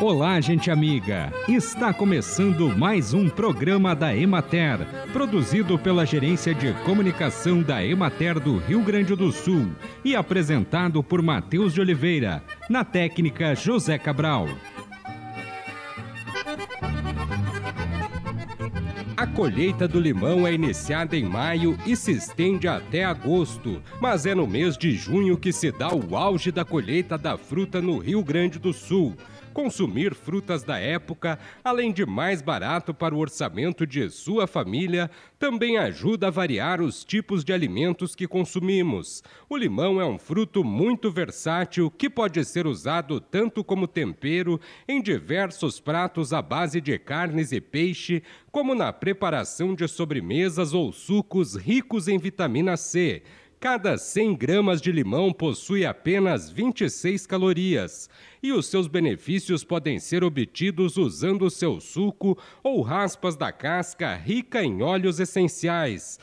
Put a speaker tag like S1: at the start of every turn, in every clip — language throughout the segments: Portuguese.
S1: Olá, gente amiga! Está começando mais um programa da Emater, produzido pela Gerência de Comunicação da Emater do Rio Grande do Sul e apresentado por Matheus de Oliveira, na técnica José Cabral. A colheita do limão é iniciada em maio e se estende até agosto, mas é no mês de junho que se dá o auge da colheita da fruta no Rio Grande do Sul. Consumir frutas da época, além de mais barato para o orçamento de sua família, também ajuda a variar os tipos de alimentos que consumimos. O limão é um fruto muito versátil que pode ser usado tanto como tempero em diversos pratos à base de carnes e peixe, como na preparação de sobremesas ou sucos ricos em vitamina C. Cada 100 gramas de limão possui apenas 26 calorias e os seus benefícios podem ser obtidos usando seu suco ou raspas da casca rica em óleos essenciais.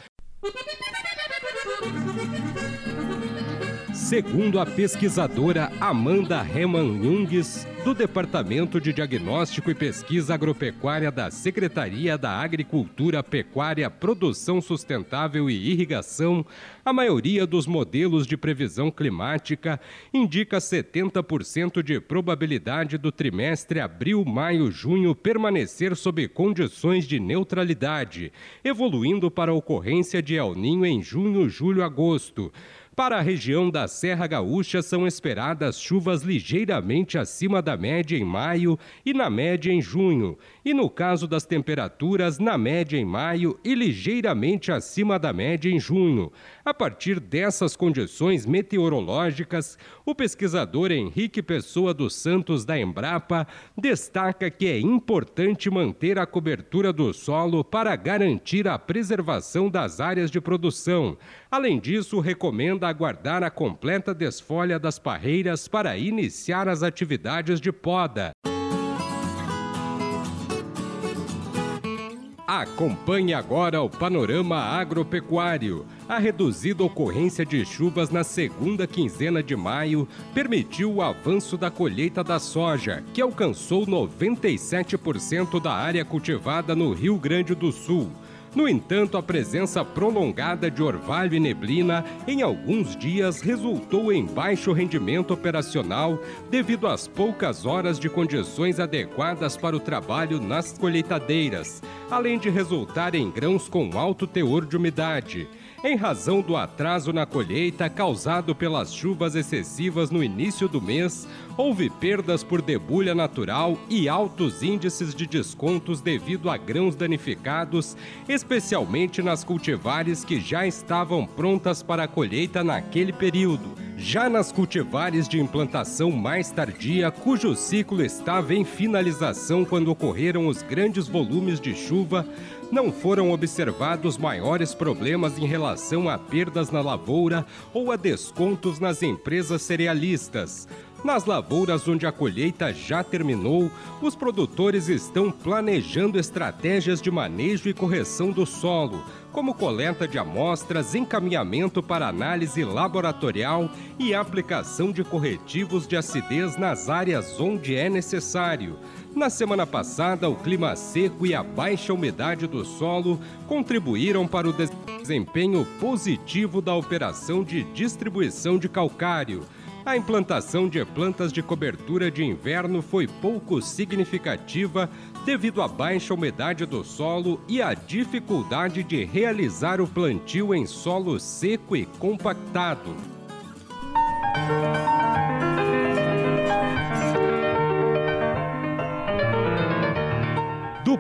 S1: Segundo a pesquisadora Amanda Herman Jungs, do Departamento de Diagnóstico e Pesquisa Agropecuária da Secretaria da Agricultura, Pecuária, Produção Sustentável e Irrigação, a maioria dos modelos de previsão climática indica 70% de probabilidade do trimestre abril, maio, junho permanecer sob condições de neutralidade, evoluindo para a ocorrência de El Ninho em junho, julho, agosto. Para a região da Serra Gaúcha, são esperadas chuvas ligeiramente acima da média em maio e na média em junho, e no caso das temperaturas, na média em maio e ligeiramente acima da média em junho. A partir dessas condições meteorológicas, o pesquisador Henrique Pessoa dos Santos da Embrapa destaca que é importante manter a cobertura do solo para garantir a preservação das áreas de produção. Além disso, recomenda aguardar a completa desfolha das parreiras para iniciar as atividades de poda. Acompanhe agora o panorama agropecuário. A reduzida ocorrência de chuvas na segunda quinzena de maio permitiu o avanço da colheita da soja, que alcançou 97% da área cultivada no Rio Grande do Sul. No entanto, a presença prolongada de orvalho e neblina em alguns dias resultou em baixo rendimento operacional devido às poucas horas de condições adequadas para o trabalho nas colheitadeiras, além de resultar em grãos com alto teor de umidade em razão do atraso na colheita causado pelas chuvas excessivas no início do mês, houve perdas por debulha natural e altos índices de descontos devido a grãos danificados, especialmente nas cultivares que já estavam prontas para a colheita naquele período. Já nas cultivares de implantação mais tardia, cujo ciclo estava em finalização quando ocorreram os grandes volumes de chuva, não foram observados maiores problemas em relação a perdas na lavoura ou a descontos nas empresas cerealistas. Nas lavouras onde a colheita já terminou, os produtores estão planejando estratégias de manejo e correção do solo, como coleta de amostras, encaminhamento para análise laboratorial e aplicação de corretivos de acidez nas áreas onde é necessário. Na semana passada, o clima seco e a baixa umidade do solo contribuíram para o desempenho positivo da operação de distribuição de calcário. A implantação de plantas de cobertura de inverno foi pouco significativa devido à baixa umidade do solo e à dificuldade de realizar o plantio em solo seco e compactado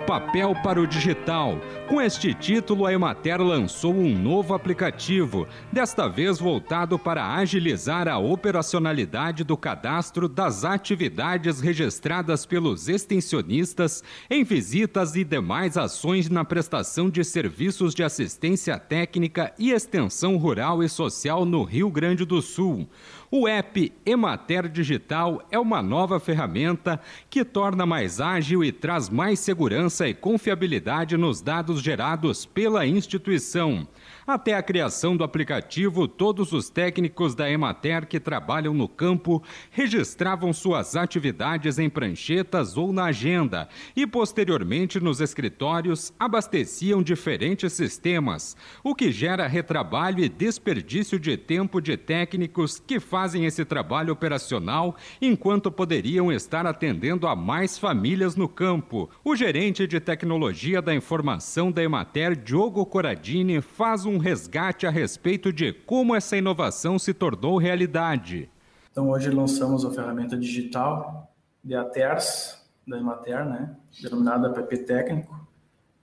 S1: papel para o digital. Com este título, a Emater lançou um novo aplicativo, desta vez voltado para agilizar a operacionalidade do cadastro das atividades registradas pelos extensionistas em visitas e demais ações na prestação de serviços de assistência técnica e extensão rural e social no Rio Grande do Sul.
S2: O app Emater Digital é uma nova ferramenta que torna mais ágil e traz mais segurança e confiabilidade nos dados gerados pela instituição. Até a criação do aplicativo, todos os técnicos da Emater que trabalham no campo registravam suas atividades em pranchetas ou na agenda e, posteriormente, nos escritórios, abasteciam diferentes sistemas, o que gera retrabalho e desperdício de tempo de técnicos que fazem esse trabalho operacional enquanto poderiam estar atendendo a mais famílias no campo. O gerente de tecnologia da informação da Emater, Diogo Coradini, faz um resgate a respeito de como essa inovação se tornou realidade.
S3: Então, hoje lançamos a ferramenta digital de ATERS, da Emater, né, denominada PP Técnico.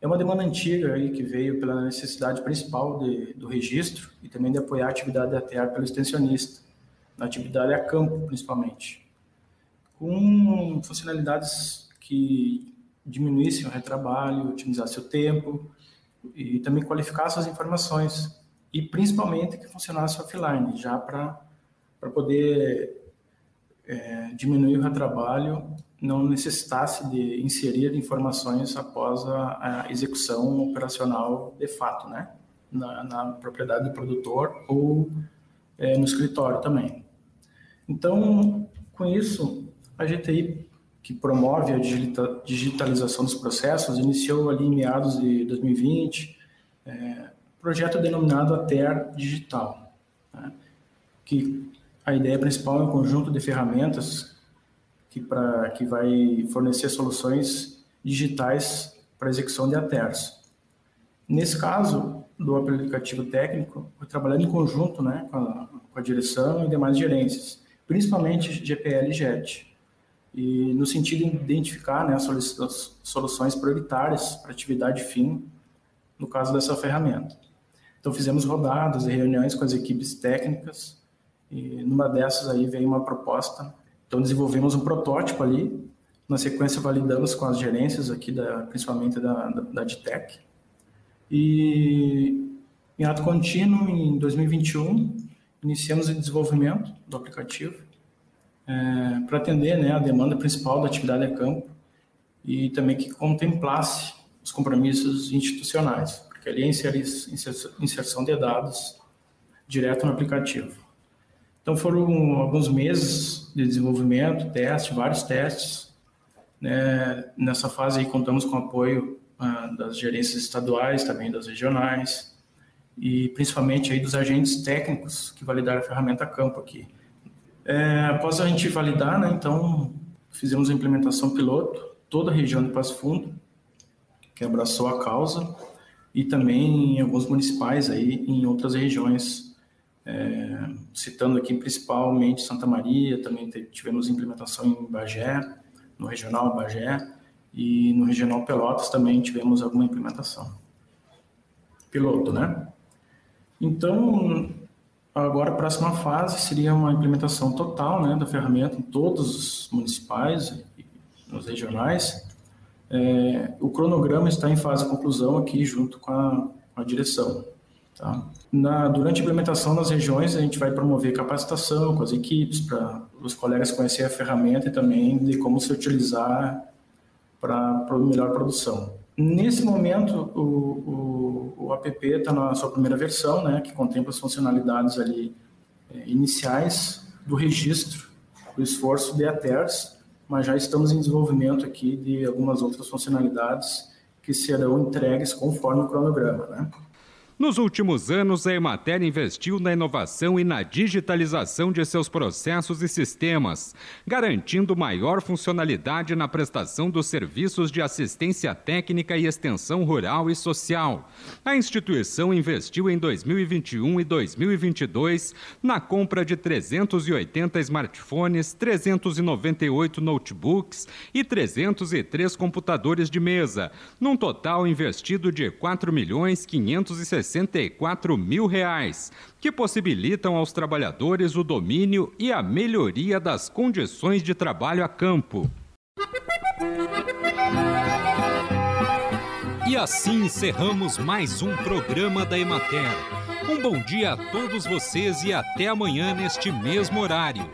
S3: É uma demanda antiga aí que veio pela necessidade principal de, do registro e também de apoiar a atividade da ATER pelo extensionista, na atividade a campo, principalmente, com funcionalidades que diminuíssem o retrabalho, otimizassem o tempo, e também qualificar suas informações e principalmente que funcionasse offline, já para poder é, diminuir o retrabalho, não necessitasse de inserir informações após a, a execução operacional de fato, né? Na, na propriedade do produtor ou é, no escritório também. Então, com isso, a GTI que promove a digitalização dos processos, iniciou ali em meados de 2020, é, projeto denominado ATER Digital, né, que a ideia principal é um conjunto de ferramentas que, pra, que vai fornecer soluções digitais para execução de ATERs. Nesse caso, do aplicativo técnico, foi trabalhando em conjunto né, com, a, com a direção e demais gerências, principalmente GPL e JET e no sentido de identificar né, soluções prioritárias para atividade fim, no caso dessa ferramenta. Então fizemos rodadas e reuniões com as equipes técnicas e numa dessas aí veio uma proposta. Então desenvolvemos um protótipo ali, na sequência validamos com as gerências aqui, da, principalmente da, da, da DTEC. E em ato contínuo, em 2021, iniciamos o desenvolvimento do aplicativo é, para atender né, a demanda principal da atividade a campo e também que contemplasse os compromissos institucionais, porque ali é inserção de dados direto no aplicativo. Então foram alguns meses de desenvolvimento, teste, vários testes. Né? Nessa fase aí contamos com o apoio ah, das gerências estaduais, também das regionais e principalmente aí dos agentes técnicos que validaram a ferramenta campo aqui. É, após a gente validar, né, então fizemos a implementação piloto, toda a região de Passo Fundo, que abraçou a causa, e também em alguns municipais aí em outras regiões, é, citando aqui principalmente Santa Maria, também tivemos implementação em Bagé, no regional Bagé, e no regional Pelotas também tivemos alguma implementação. Piloto, né? Então, Agora, a próxima fase seria uma implementação total né, da ferramenta em todos os municipais e nos regionais. É, o cronograma está em fase de conclusão aqui, junto com a, com a direção. Tá? Na, durante a implementação nas regiões, a gente vai promover capacitação com as equipes, para os colegas conhecerem a ferramenta e também de como se utilizar para melhor produção. Nesse momento, o, o, o app está na sua primeira versão, né, que contempla as funcionalidades ali é, iniciais do registro do esforço de ATERS, mas já estamos em desenvolvimento aqui de algumas outras funcionalidades que serão entregues conforme o cronograma, né?
S2: Nos últimos anos, a Emater investiu na inovação e na digitalização de seus processos e sistemas, garantindo maior funcionalidade na prestação dos serviços de assistência técnica e extensão rural e social. A instituição investiu em 2021 e 2022 na compra de 380 smartphones, 398 notebooks e 303 computadores de mesa, num total investido de 4 milhões 560 64 mil reais, que possibilitam aos trabalhadores o domínio e a melhoria das condições de trabalho a campo. E assim encerramos mais um programa da Emater Um bom dia a todos vocês e até amanhã neste mesmo horário.